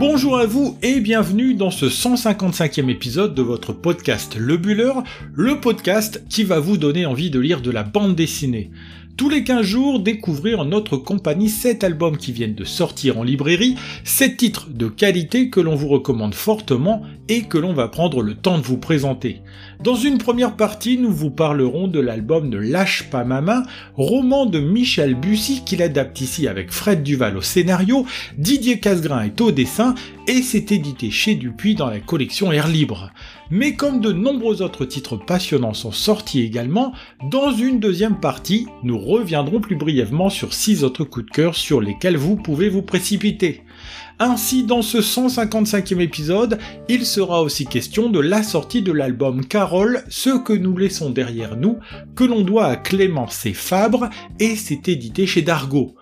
Bonjour à vous et bienvenue dans ce 155e épisode de votre podcast Le Buller, le podcast qui va vous donner envie de lire de la bande dessinée. Tous les 15 jours, découvrir en notre compagnie 7 albums qui viennent de sortir en librairie, 7 titres de qualité que l'on vous recommande fortement et que l'on va prendre le temps de vous présenter. Dans une première partie, nous vous parlerons de l'album Ne lâche pas ma main, roman de Michel Bussy qu'il adapte ici avec Fred Duval au scénario, Didier Casgrain est au dessin et c'est édité chez Dupuis dans la collection Air Libre. Mais comme de nombreux autres titres passionnants sont sortis également, dans une deuxième partie, nous reviendrons plus brièvement sur 6 autres coups de cœur sur lesquels vous pouvez vous précipiter. Ainsi, dans ce 155e épisode, il sera aussi question de la sortie de l'album Carole, ce que nous laissons derrière nous, que l'on doit à Clémence et Fabre, et c'est édité chez Dargo.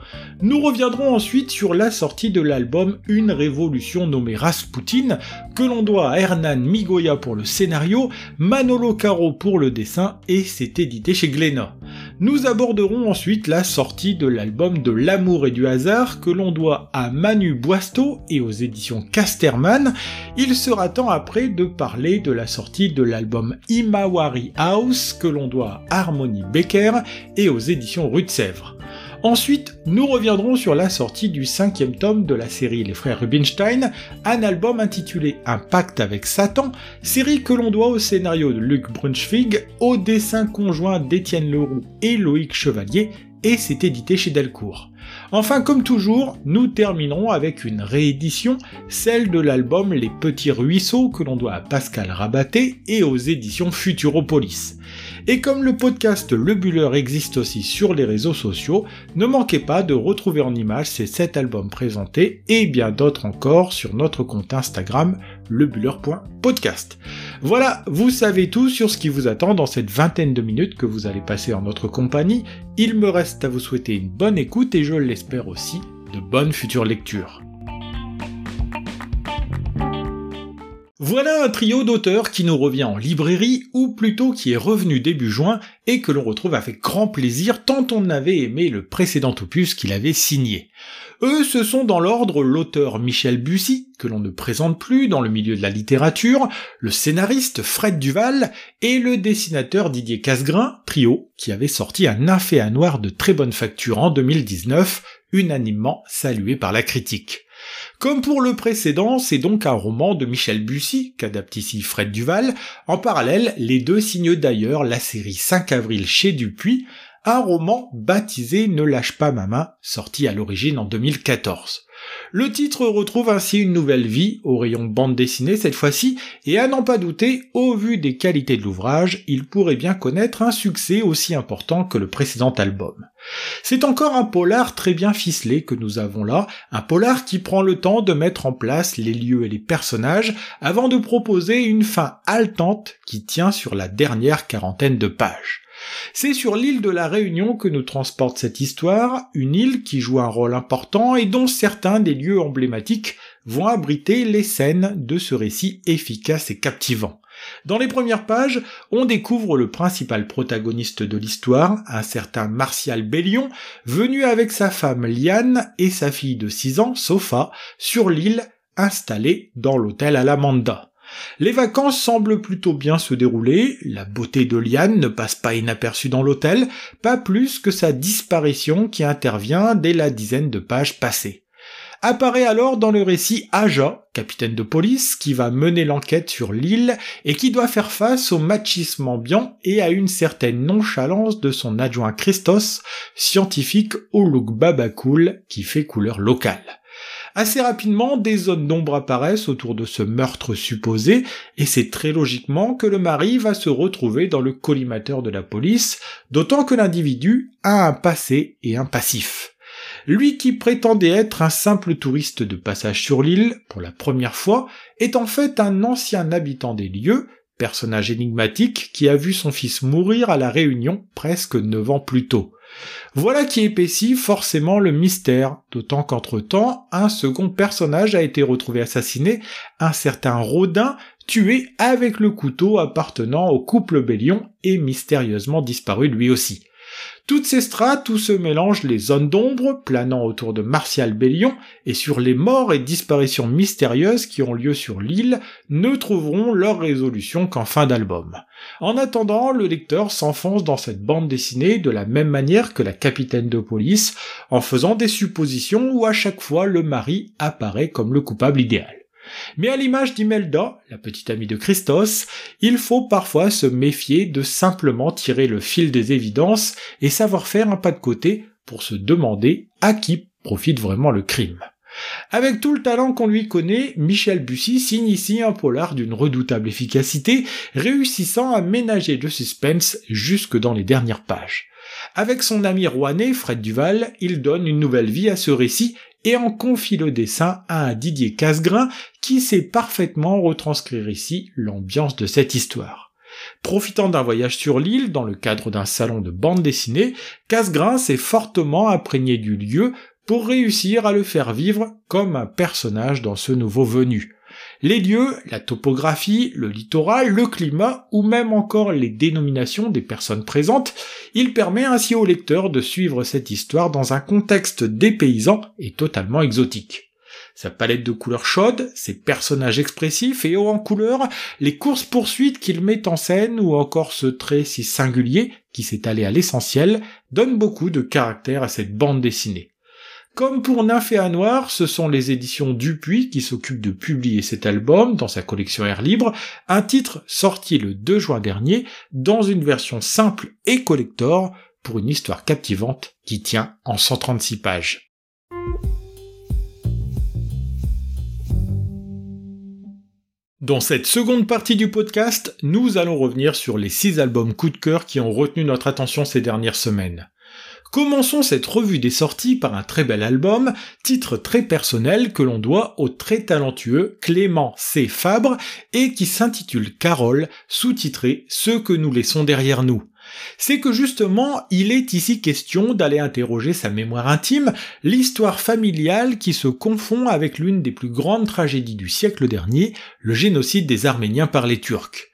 Nous reviendrons ensuite sur la sortie de l'album Une révolution nommée Rasputin, que l'on doit à Hernan Migoya pour le scénario, Manolo Caro pour le dessin, et c'est édité chez Glénat. Nous aborderons ensuite la sortie de l'album de l'amour et du hasard que l'on doit à Manu Boisteau et aux éditions Casterman. Il sera temps après de parler de la sortie de l'album Imawari House que l'on doit à Harmony Becker et aux éditions Rue de Sèvres. Ensuite, nous reviendrons sur la sortie du cinquième tome de la série Les Frères Rubinstein, un album intitulé Un pacte avec Satan, série que l'on doit au scénario de Luc Brunschwig, au dessin conjoint d'Étienne Leroux et Loïc Chevalier, et c'est édité chez Delcourt. Enfin, comme toujours, nous terminerons avec une réédition, celle de l'album Les Petits Ruisseaux que l'on doit à Pascal Rabaté et aux éditions Futuropolis. Et comme le podcast Le Buller existe aussi sur les réseaux sociaux, ne manquez pas de retrouver en images ces 7 albums présentés et bien d'autres encore sur notre compte Instagram lebuller.podcast. Voilà, vous savez tout sur ce qui vous attend dans cette vingtaine de minutes que vous allez passer en notre compagnie. Il me reste à vous souhaiter une bonne écoute et je l'espère aussi de bonnes futures lectures. Voilà un trio d'auteurs qui nous revient en librairie, ou plutôt qui est revenu début juin, et que l'on retrouve avec grand plaisir tant on avait aimé le précédent opus qu'il avait signé. Eux, ce sont dans l'ordre l'auteur Michel Bussy, que l'on ne présente plus dans le milieu de la littérature, le scénariste Fred Duval, et le dessinateur Didier Casgrain, trio, qui avait sorti un à noir de très bonne facture en 2019, unanimement salué par la critique. Comme pour le précédent, c'est donc un roman de Michel Bussy, qu'adapte ici Fred Duval. En parallèle, les deux signent d'ailleurs la série 5 avril chez Dupuis, un roman baptisé Ne lâche pas ma main, sorti à l'origine en 2014. Le titre retrouve ainsi une nouvelle vie au rayon bande dessinée cette fois-ci, et à n'en pas douter, au vu des qualités de l'ouvrage, il pourrait bien connaître un succès aussi important que le précédent album. C'est encore un polar très bien ficelé que nous avons là, un polar qui prend le temps de mettre en place les lieux et les personnages avant de proposer une fin haletante qui tient sur la dernière quarantaine de pages. C'est sur l'île de la Réunion que nous transporte cette histoire, une île qui joue un rôle important et dont certains des lieux emblématiques vont abriter les scènes de ce récit efficace et captivant. Dans les premières pages, on découvre le principal protagoniste de l'histoire, un certain Martial Bellion, venu avec sa femme Liane et sa fille de 6 ans, Sofa, sur l'île installée dans l'hôtel Alamanda. Les vacances semblent plutôt bien se dérouler, la beauté de Liane ne passe pas inaperçue dans l'hôtel, pas plus que sa disparition qui intervient dès la dizaine de pages passées. Apparaît alors dans le récit Aja, capitaine de police, qui va mener l'enquête sur l'île et qui doit faire face au machisme ambiant et à une certaine nonchalance de son adjoint Christos, scientifique au look babacool qui fait couleur locale. Assez rapidement, des zones d'ombre apparaissent autour de ce meurtre supposé, et c'est très logiquement que le mari va se retrouver dans le collimateur de la police, d'autant que l'individu a un passé et un passif. Lui qui prétendait être un simple touriste de passage sur l'île, pour la première fois, est en fait un ancien habitant des lieux, personnage énigmatique qui a vu son fils mourir à la Réunion presque neuf ans plus tôt. Voilà qui épaissit forcément le mystère, d'autant qu'entre-temps, un second personnage a été retrouvé assassiné, un certain Rodin, tué avec le couteau appartenant au couple Bélion et mystérieusement disparu lui aussi. Toutes ces strates où se mélangent les zones d'ombre planant autour de Martial Bellion et sur les morts et disparitions mystérieuses qui ont lieu sur l'île ne trouveront leur résolution qu'en fin d'album. En attendant, le lecteur s'enfonce dans cette bande dessinée de la même manière que la capitaine de police, en faisant des suppositions où à chaque fois le mari apparaît comme le coupable idéal. Mais à l'image d'Imelda, la petite amie de Christos, il faut parfois se méfier de simplement tirer le fil des évidences et savoir faire un pas de côté pour se demander à qui profite vraiment le crime. Avec tout le talent qu'on lui connaît, Michel Bussy signe ici un polar d'une redoutable efficacité, réussissant à ménager le suspense jusque dans les dernières pages. Avec son ami rouennais, Fred Duval, il donne une nouvelle vie à ce récit et en confie le dessin à Didier Casgrain qui sait parfaitement retranscrire ici l'ambiance de cette histoire. Profitant d'un voyage sur l'île dans le cadre d'un salon de bande dessinée, Casgrain s'est fortement imprégné du lieu pour réussir à le faire vivre comme un personnage dans ce nouveau venu. Les lieux, la topographie, le littoral, le climat ou même encore les dénominations des personnes présentes, il permet ainsi au lecteur de suivre cette histoire dans un contexte dépaysant et totalement exotique. Sa palette de couleurs chaudes, ses personnages expressifs et hauts en couleurs, les courses-poursuites qu'il met en scène ou encore ce trait si singulier qui s'est allé à l'essentiel donnent beaucoup de caractère à cette bande dessinée. Comme pour Nymphéa Noir, ce sont les éditions Dupuis qui s'occupent de publier cet album dans sa collection Air Libre, un titre sorti le 2 juin dernier dans une version simple et collector pour une histoire captivante qui tient en 136 pages. Dans cette seconde partie du podcast, nous allons revenir sur les six albums coup de cœur qui ont retenu notre attention ces dernières semaines. Commençons cette revue des sorties par un très bel album, titre très personnel que l'on doit au très talentueux Clément C. Fabre et qui s'intitule Carole, sous-titré Ce que nous laissons derrière nous. C'est que justement, il est ici question d'aller interroger sa mémoire intime, l'histoire familiale qui se confond avec l'une des plus grandes tragédies du siècle dernier, le génocide des Arméniens par les Turcs.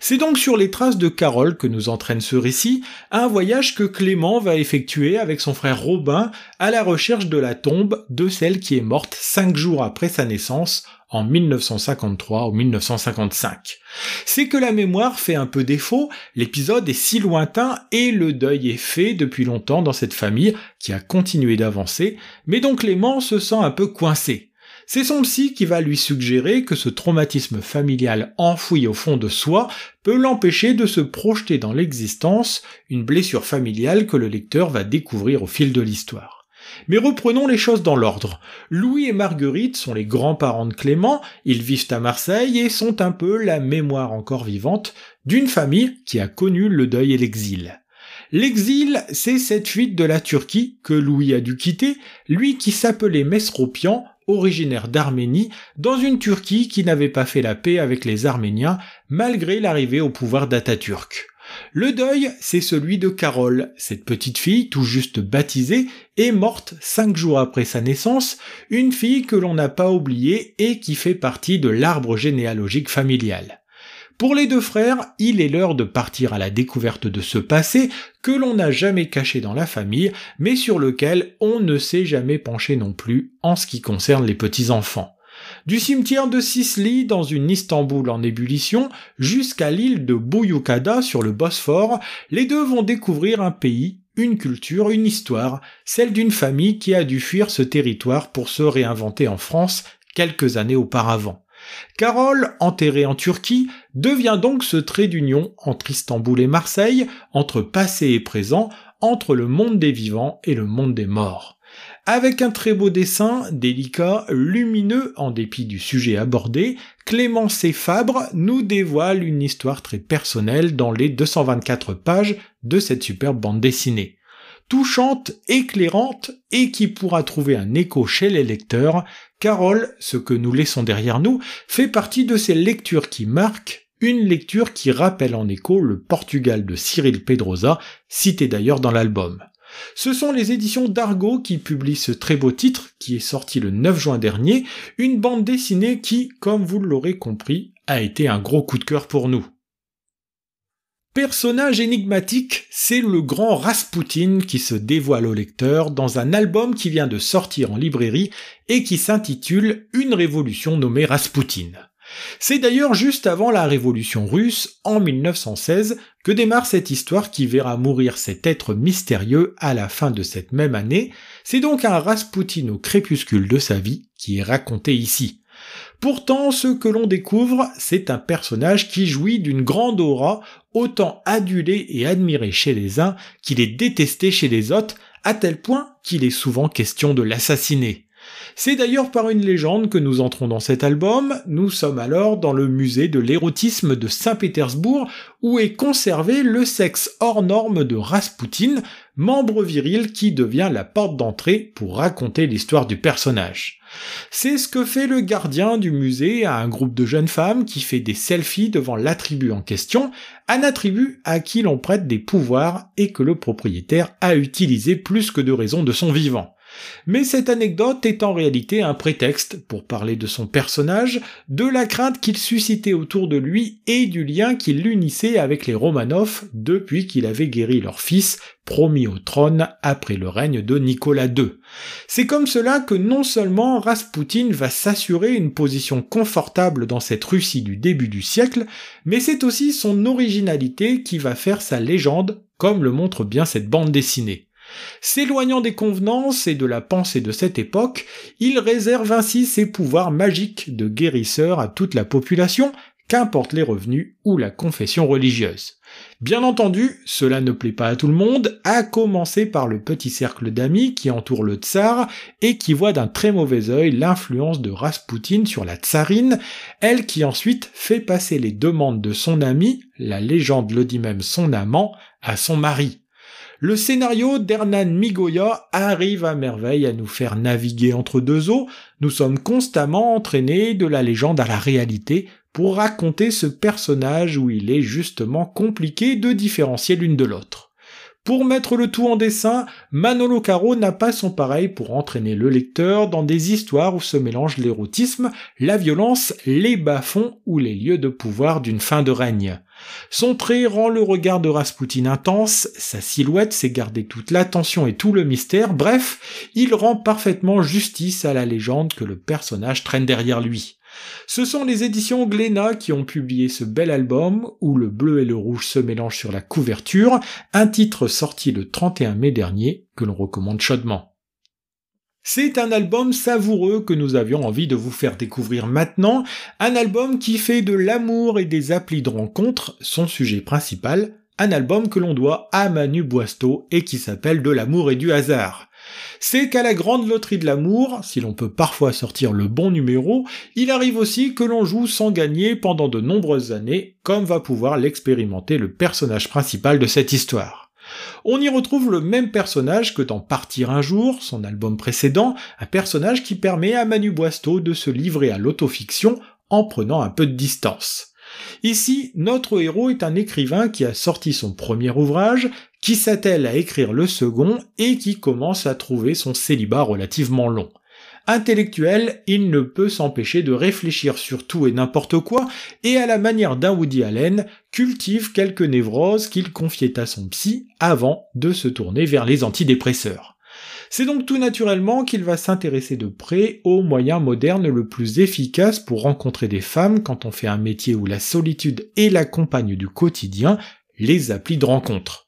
C'est donc sur les traces de Carole que nous entraîne ce récit, un voyage que Clément va effectuer avec son frère Robin à la recherche de la tombe de celle qui est morte cinq jours après sa naissance en 1953 ou 1955. C'est que la mémoire fait un peu défaut, l'épisode est si lointain et le deuil est fait depuis longtemps dans cette famille qui a continué d'avancer, mais donc Clément se sent un peu coincé. C'est son psy qui va lui suggérer que ce traumatisme familial enfoui au fond de soi peut l'empêcher de se projeter dans l'existence, une blessure familiale que le lecteur va découvrir au fil de l'histoire. Mais reprenons les choses dans l'ordre. Louis et Marguerite sont les grands-parents de Clément, ils vivent à Marseille et sont un peu la mémoire encore vivante d'une famille qui a connu le deuil et l'exil. L'exil, c'est cette fuite de la Turquie que Louis a dû quitter, lui qui s'appelait Mesropian, originaire d'Arménie, dans une Turquie qui n'avait pas fait la paix avec les Arméniens malgré l'arrivée au pouvoir d'Atatürk. Le deuil, c'est celui de Carole, cette petite fille tout juste baptisée et morte cinq jours après sa naissance, une fille que l'on n'a pas oubliée et qui fait partie de l'arbre généalogique familial. Pour les deux frères, il est l'heure de partir à la découverte de ce passé que l'on n'a jamais caché dans la famille, mais sur lequel on ne s'est jamais penché non plus en ce qui concerne les petits-enfants. Du cimetière de Sicily dans une Istanbul en ébullition jusqu'à l'île de Buyukada sur le Bosphore, les deux vont découvrir un pays, une culture, une histoire, celle d'une famille qui a dû fuir ce territoire pour se réinventer en France quelques années auparavant. Carole, enterrée en Turquie, devient donc ce trait d'union entre Istanbul et Marseille, entre passé et présent, entre le monde des vivants et le monde des morts. Avec un très beau dessin, délicat, lumineux en dépit du sujet abordé, Clément C. Fabre nous dévoile une histoire très personnelle dans les 224 pages de cette superbe bande dessinée touchante, éclairante et qui pourra trouver un écho chez les lecteurs, Carole, ce que nous laissons derrière nous, fait partie de ces lectures qui marquent, une lecture qui rappelle en écho le Portugal de Cyril Pedrosa, cité d'ailleurs dans l'album. Ce sont les éditions d'Argo qui publient ce très beau titre, qui est sorti le 9 juin dernier, une bande dessinée qui, comme vous l'aurez compris, a été un gros coup de cœur pour nous. Personnage énigmatique, c'est le grand Rasputin qui se dévoile au lecteur dans un album qui vient de sortir en librairie et qui s'intitule Une révolution nommée Rasputin. C'est d'ailleurs juste avant la révolution russe, en 1916, que démarre cette histoire qui verra mourir cet être mystérieux à la fin de cette même année. C'est donc un Rasputin au crépuscule de sa vie qui est raconté ici. Pourtant, ce que l'on découvre, c'est un personnage qui jouit d'une grande aura, autant adulé et admiré chez les uns qu'il est détesté chez les autres, à tel point qu'il est souvent question de l'assassiner. C'est d'ailleurs par une légende que nous entrons dans cet album, nous sommes alors dans le musée de l'érotisme de Saint-Pétersbourg où est conservé le sexe hors norme de Rasputin, membre viril qui devient la porte d'entrée pour raconter l'histoire du personnage. C'est ce que fait le gardien du musée à un groupe de jeunes femmes qui fait des selfies devant l'attribut en question, un attribut à qui l'on prête des pouvoirs et que le propriétaire a utilisé plus que de raison de son vivant. Mais cette anecdote est en réalité un prétexte pour parler de son personnage, de la crainte qu'il suscitait autour de lui et du lien qui l'unissait avec les Romanov depuis qu'il avait guéri leur fils, promis au trône après le règne de Nicolas II. C'est comme cela que non seulement Rasputin va s'assurer une position confortable dans cette Russie du début du siècle, mais c'est aussi son originalité qui va faire sa légende, comme le montre bien cette bande dessinée. S'éloignant des convenances et de la pensée de cette époque, il réserve ainsi ses pouvoirs magiques de guérisseur à toute la population, qu'importe les revenus ou la confession religieuse. Bien entendu, cela ne plaît pas à tout le monde, à commencer par le petit cercle d'amis qui entoure le tsar et qui voit d'un très mauvais œil l'influence de Rasputin sur la tsarine, elle qui ensuite fait passer les demandes de son ami, la légende le dit même son amant, à son mari. Le scénario d'Hernan Migoya arrive à merveille à nous faire naviguer entre deux eaux, nous sommes constamment entraînés de la légende à la réalité pour raconter ce personnage où il est justement compliqué de différencier l'une de l'autre. Pour mettre le tout en dessin, Manolo Caro n'a pas son pareil pour entraîner le lecteur dans des histoires où se mélangent l'érotisme, la violence, les bas-fonds ou les lieux de pouvoir d'une fin de règne. Son trait rend le regard de Rasputin intense, sa silhouette sait garder toute l'attention et tout le mystère, bref, il rend parfaitement justice à la légende que le personnage traîne derrière lui. Ce sont les éditions Glénat qui ont publié ce bel album où le bleu et le rouge se mélangent sur la couverture, un titre sorti le 31 mai dernier que l'on recommande chaudement. C'est un album savoureux que nous avions envie de vous faire découvrir maintenant, un album qui fait de l'amour et des applis de rencontre son sujet principal, un album que l'on doit à Manu Boisteau et qui s'appelle De l'amour et du hasard. C'est qu'à la grande loterie de l'amour, si l'on peut parfois sortir le bon numéro, il arrive aussi que l'on joue sans gagner pendant de nombreuses années, comme va pouvoir l'expérimenter le personnage principal de cette histoire. On y retrouve le même personnage que dans Partir un jour, son album précédent, un personnage qui permet à Manu Boisteau de se livrer à l'autofiction en prenant un peu de distance. Ici, notre héros est un écrivain qui a sorti son premier ouvrage, qui s'attelle à écrire le second et qui commence à trouver son célibat relativement long. Intellectuel, il ne peut s'empêcher de réfléchir sur tout et n'importe quoi, et à la manière d'un Woody Allen, cultive quelques névroses qu'il confiait à son psy avant de se tourner vers les antidépresseurs. C'est donc tout naturellement qu'il va s'intéresser de près aux moyens modernes le plus efficaces pour rencontrer des femmes quand on fait un métier où la solitude est la compagne du quotidien, les applis de rencontre.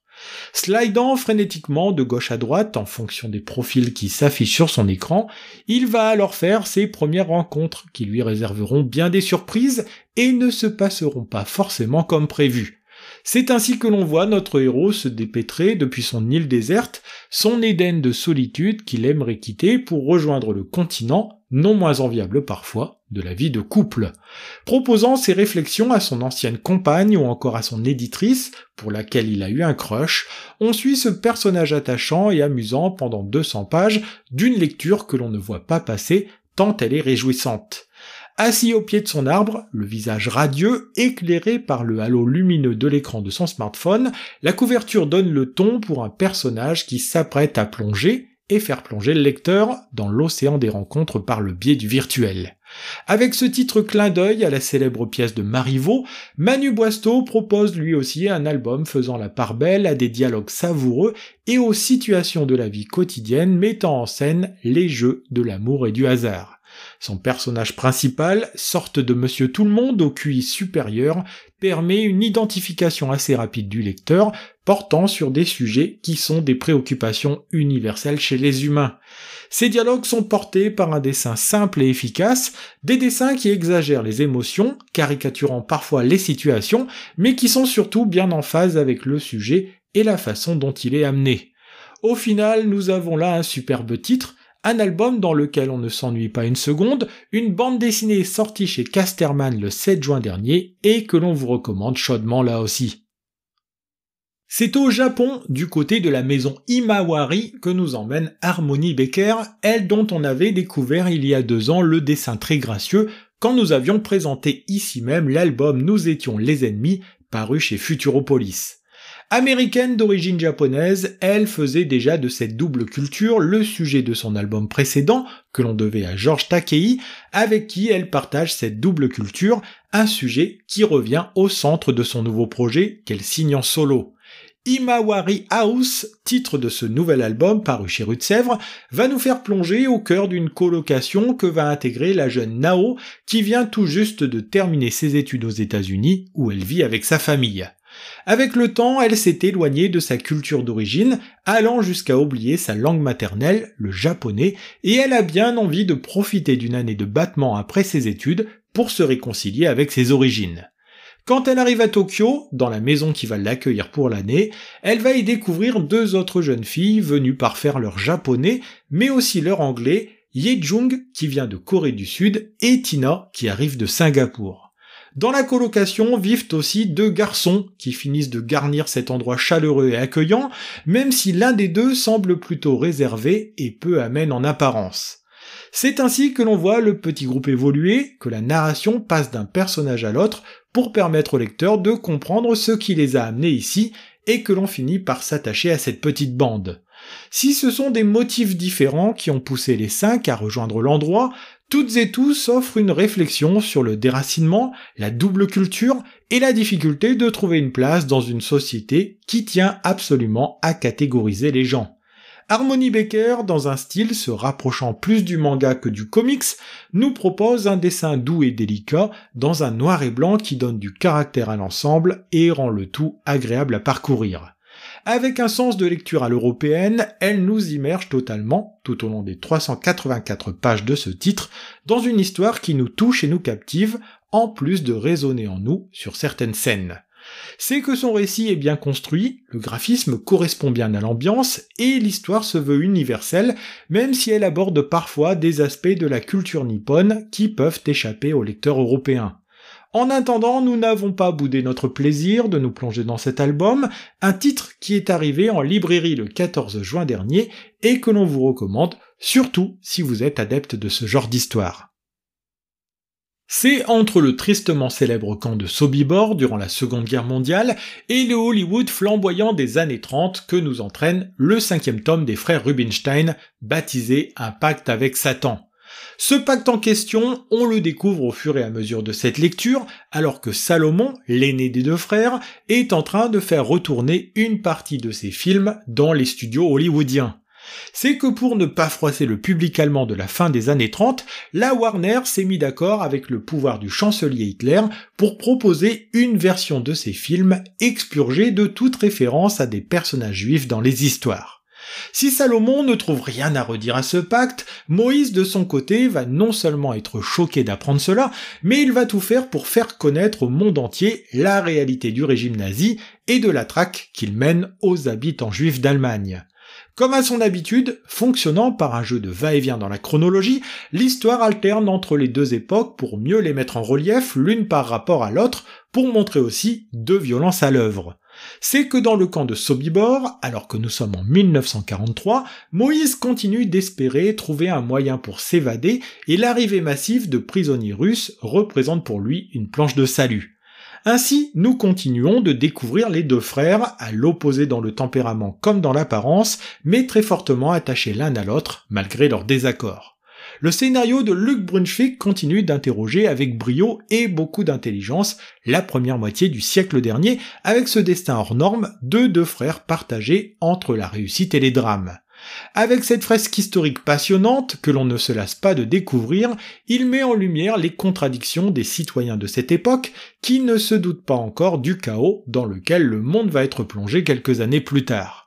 Slidant frénétiquement de gauche à droite en fonction des profils qui s'affichent sur son écran, il va alors faire ses premières rencontres qui lui réserveront bien des surprises et ne se passeront pas forcément comme prévu. C'est ainsi que l'on voit notre héros se dépêtrer depuis son île déserte, son Éden de solitude qu'il aimerait quitter pour rejoindre le continent, non moins enviable parfois, de la vie de couple. Proposant ses réflexions à son ancienne compagne ou encore à son éditrice, pour laquelle il a eu un crush, on suit ce personnage attachant et amusant pendant 200 pages d'une lecture que l'on ne voit pas passer tant elle est réjouissante. Assis au pied de son arbre, le visage radieux, éclairé par le halo lumineux de l'écran de son smartphone, la couverture donne le ton pour un personnage qui s'apprête à plonger et faire plonger le lecteur dans l'océan des rencontres par le biais du virtuel. Avec ce titre clin d'œil à la célèbre pièce de Marivaux, Manu Boisteau propose lui aussi un album faisant la part belle à des dialogues savoureux et aux situations de la vie quotidienne mettant en scène les jeux de l'amour et du hasard. Son personnage principal, sorte de monsieur tout le monde au QI supérieur, permet une identification assez rapide du lecteur portant sur des sujets qui sont des préoccupations universelles chez les humains. Ces dialogues sont portés par un dessin simple et efficace, des dessins qui exagèrent les émotions, caricaturant parfois les situations, mais qui sont surtout bien en phase avec le sujet et la façon dont il est amené. Au final, nous avons là un superbe titre, un album dans lequel on ne s'ennuie pas une seconde, une bande dessinée sortie chez Casterman le 7 juin dernier et que l'on vous recommande chaudement là aussi. C'est au Japon, du côté de la maison Imawari, que nous emmène Harmony Becker, elle dont on avait découvert il y a deux ans le dessin très gracieux quand nous avions présenté ici même l'album Nous étions les ennemis, paru chez Futuropolis. Américaine d'origine japonaise, elle faisait déjà de cette double culture le sujet de son album précédent, que l'on devait à George Takei, avec qui elle partage cette double culture, un sujet qui revient au centre de son nouveau projet qu'elle signe en solo. Imawari House, titre de ce nouvel album paru chez Rue Sèvres, va nous faire plonger au cœur d'une colocation que va intégrer la jeune Nao qui vient tout juste de terminer ses études aux États-Unis où elle vit avec sa famille. Avec le temps, elle s'est éloignée de sa culture d'origine, allant jusqu'à oublier sa langue maternelle, le japonais, et elle a bien envie de profiter d'une année de battement après ses études pour se réconcilier avec ses origines. Quand elle arrive à Tokyo, dans la maison qui va l'accueillir pour l'année, elle va y découvrir deux autres jeunes filles venues par faire leur japonais, mais aussi leur anglais, Jung qui vient de Corée du Sud et Tina qui arrive de Singapour. Dans la colocation vivent aussi deux garçons qui finissent de garnir cet endroit chaleureux et accueillant, même si l'un des deux semble plutôt réservé et peu amène en apparence. C'est ainsi que l'on voit le petit groupe évoluer, que la narration passe d'un personnage à l'autre pour permettre au lecteur de comprendre ce qui les a amenés ici et que l'on finit par s'attacher à cette petite bande. Si ce sont des motifs différents qui ont poussé les cinq à rejoindre l'endroit, toutes et tous offrent une réflexion sur le déracinement, la double culture et la difficulté de trouver une place dans une société qui tient absolument à catégoriser les gens. Harmony Baker, dans un style se rapprochant plus du manga que du comics, nous propose un dessin doux et délicat dans un noir et blanc qui donne du caractère à l'ensemble et rend le tout agréable à parcourir. Avec un sens de lecture à l'européenne, elle nous immerge totalement, tout au long des 384 pages de ce titre, dans une histoire qui nous touche et nous captive, en plus de résonner en nous sur certaines scènes c'est que son récit est bien construit, le graphisme correspond bien à l'ambiance, et l'histoire se veut universelle, même si elle aborde parfois des aspects de la culture nippone qui peuvent échapper aux lecteurs européens. En attendant, nous n'avons pas boudé notre plaisir de nous plonger dans cet album, un titre qui est arrivé en librairie le 14 juin dernier et que l'on vous recommande, surtout si vous êtes adepte de ce genre d'histoire. C'est entre le tristement célèbre camp de Sobibor durant la Seconde Guerre mondiale et le Hollywood flamboyant des années 30 que nous entraîne le cinquième tome des frères Rubinstein, baptisé Un pacte avec Satan. Ce pacte en question, on le découvre au fur et à mesure de cette lecture, alors que Salomon, l'aîné des deux frères, est en train de faire retourner une partie de ses films dans les studios hollywoodiens c'est que pour ne pas froisser le public allemand de la fin des années 30, la Warner s'est mis d'accord avec le pouvoir du chancelier Hitler pour proposer une version de ses films expurgée de toute référence à des personnages juifs dans les histoires. Si Salomon ne trouve rien à redire à ce pacte, Moïse de son côté va non seulement être choqué d'apprendre cela, mais il va tout faire pour faire connaître au monde entier la réalité du régime nazi et de la traque qu'il mène aux habitants juifs d'Allemagne. Comme à son habitude, fonctionnant par un jeu de va-et-vient dans la chronologie, l'histoire alterne entre les deux époques pour mieux les mettre en relief l'une par rapport à l'autre, pour montrer aussi deux violences à l'œuvre. C'est que dans le camp de Sobibor, alors que nous sommes en 1943, Moïse continue d'espérer trouver un moyen pour s'évader et l'arrivée massive de prisonniers russes représente pour lui une planche de salut. Ainsi, nous continuons de découvrir les deux frères, à l'opposé dans le tempérament comme dans l'apparence, mais très fortement attachés l'un à l'autre, malgré leurs désaccords. Le scénario de Luc Brunswick continue d'interroger avec brio et beaucoup d'intelligence la première moitié du siècle dernier avec ce destin hors norme de deux frères partagés entre la réussite et les drames. Avec cette fresque historique passionnante que l'on ne se lasse pas de découvrir, il met en lumière les contradictions des citoyens de cette époque qui ne se doutent pas encore du chaos dans lequel le monde va être plongé quelques années plus tard.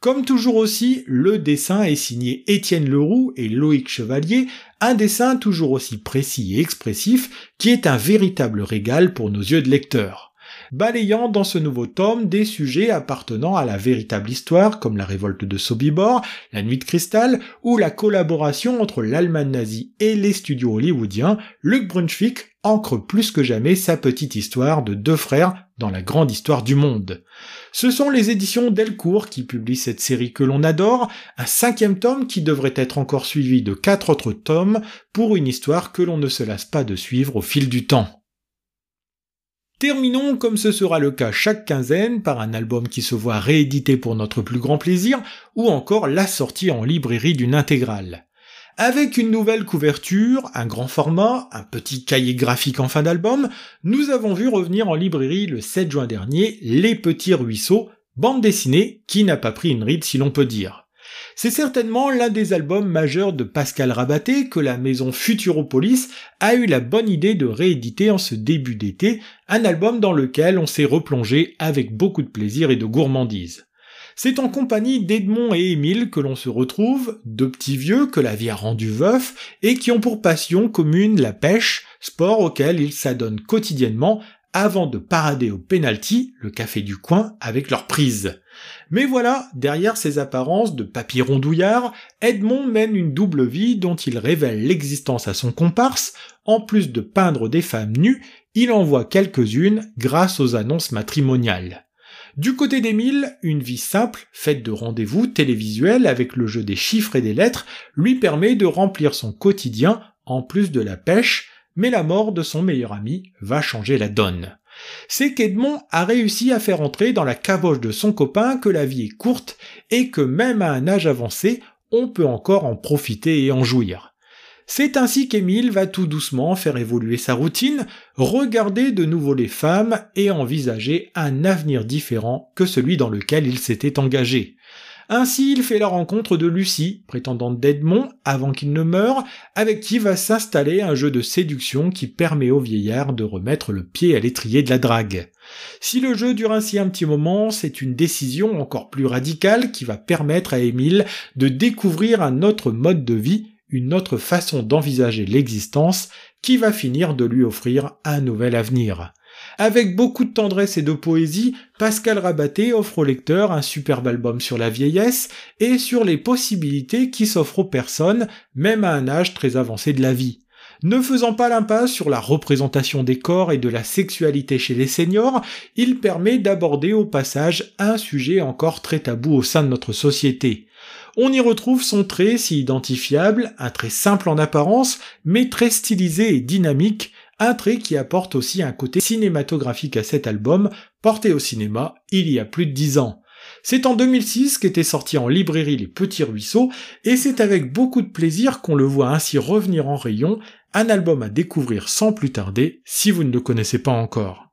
Comme toujours aussi, le dessin est signé Étienne Leroux et Loïc Chevalier, un dessin toujours aussi précis et expressif qui est un véritable régal pour nos yeux de lecteurs. Balayant dans ce nouveau tome des sujets appartenant à la véritable histoire comme la révolte de Sobibor, la nuit de cristal ou la collaboration entre l'Allemagne nazie et les studios hollywoodiens, Luc Brunswick ancre plus que jamais sa petite histoire de deux frères dans la grande histoire du monde. Ce sont les éditions Delcourt qui publient cette série que l'on adore, un cinquième tome qui devrait être encore suivi de quatre autres tomes pour une histoire que l'on ne se lasse pas de suivre au fil du temps. Terminons, comme ce sera le cas chaque quinzaine, par un album qui se voit réédité pour notre plus grand plaisir, ou encore la sortie en librairie d'une intégrale. Avec une nouvelle couverture, un grand format, un petit cahier graphique en fin d'album, nous avons vu revenir en librairie le 7 juin dernier Les Petits Ruisseaux, bande dessinée qui n'a pas pris une ride si l'on peut dire. C'est certainement l'un des albums majeurs de Pascal Rabaté que la maison Futuropolis a eu la bonne idée de rééditer en ce début d'été, un album dans lequel on s'est replongé avec beaucoup de plaisir et de gourmandise. C'est en compagnie d'Edmond et Émile que l'on se retrouve, deux petits vieux que la vie a rendus veufs et qui ont pour passion commune la pêche, sport auquel ils s'adonnent quotidiennement avant de parader au penalty, le café du coin, avec leur prise. Mais voilà, derrière ces apparences de papy rondouillard, Edmond mène une double vie dont il révèle l'existence à son comparse, en plus de peindre des femmes nues, il en voit quelques-unes grâce aux annonces matrimoniales. Du côté d'Émile, une vie simple, faite de rendez-vous télévisuels avec le jeu des chiffres et des lettres, lui permet de remplir son quotidien en plus de la pêche, mais la mort de son meilleur ami va changer la donne. C'est qu'Edmond a réussi à faire entrer dans la caboche de son copain que la vie est courte et que même à un âge avancé, on peut encore en profiter et en jouir. C'est ainsi qu'Émile va tout doucement faire évoluer sa routine, regarder de nouveau les femmes et envisager un avenir différent que celui dans lequel il s'était engagé. Ainsi, il fait la rencontre de Lucie, prétendante d'Edmond, avant qu'il ne meure, avec qui va s'installer un jeu de séduction qui permet au vieillard de remettre le pied à l'étrier de la drague. Si le jeu dure ainsi un petit moment, c'est une décision encore plus radicale qui va permettre à Émile de découvrir un autre mode de vie, une autre façon d'envisager l'existence, qui va finir de lui offrir un nouvel avenir. Avec beaucoup de tendresse et de poésie, Pascal Rabaté offre au lecteur un superbe album sur la vieillesse et sur les possibilités qui s'offrent aux personnes, même à un âge très avancé de la vie. Ne faisant pas l'impasse sur la représentation des corps et de la sexualité chez les seniors, il permet d'aborder au passage un sujet encore très tabou au sein de notre société. On y retrouve son trait si identifiable, un trait simple en apparence, mais très stylisé et dynamique, un trait qui apporte aussi un côté cinématographique à cet album, porté au cinéma il y a plus de dix ans. C'est en 2006 qu'était sorti en librairie Les Petits Ruisseaux, et c'est avec beaucoup de plaisir qu'on le voit ainsi revenir en rayon, un album à découvrir sans plus tarder si vous ne le connaissez pas encore.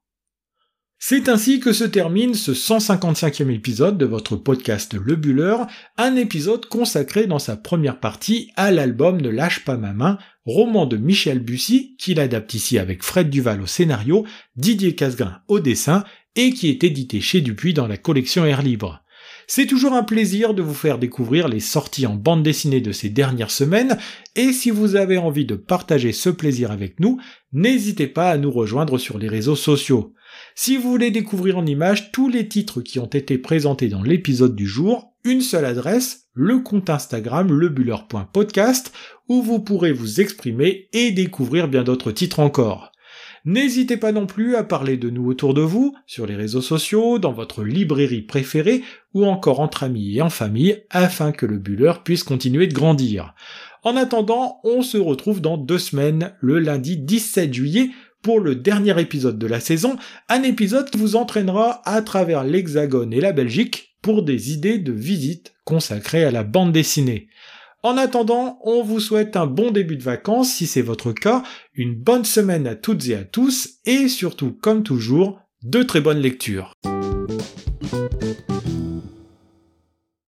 C'est ainsi que se termine ce 155e épisode de votre podcast Le Buller, un épisode consacré dans sa première partie à l'album Ne lâche pas ma main, roman de Michel Bussy, qu'il adapte ici avec Fred Duval au scénario, Didier Casgrain au dessin, et qui est édité chez Dupuis dans la collection Air Libre. C'est toujours un plaisir de vous faire découvrir les sorties en bande dessinée de ces dernières semaines, et si vous avez envie de partager ce plaisir avec nous, n'hésitez pas à nous rejoindre sur les réseaux sociaux. Si vous voulez découvrir en images tous les titres qui ont été présentés dans l'épisode du jour, une seule adresse, le compte Instagram lebuller.podcast, où vous pourrez vous exprimer et découvrir bien d'autres titres encore. N'hésitez pas non plus à parler de nous autour de vous, sur les réseaux sociaux, dans votre librairie préférée, ou encore entre amis et en famille, afin que le Buller puisse continuer de grandir. En attendant, on se retrouve dans deux semaines, le lundi 17 juillet, pour le dernier épisode de la saison, un épisode qui vous entraînera à travers l'Hexagone et la Belgique pour des idées de visite consacrées à la bande dessinée. En attendant, on vous souhaite un bon début de vacances si c'est votre cas, une bonne semaine à toutes et à tous, et surtout, comme toujours, de très bonnes lectures.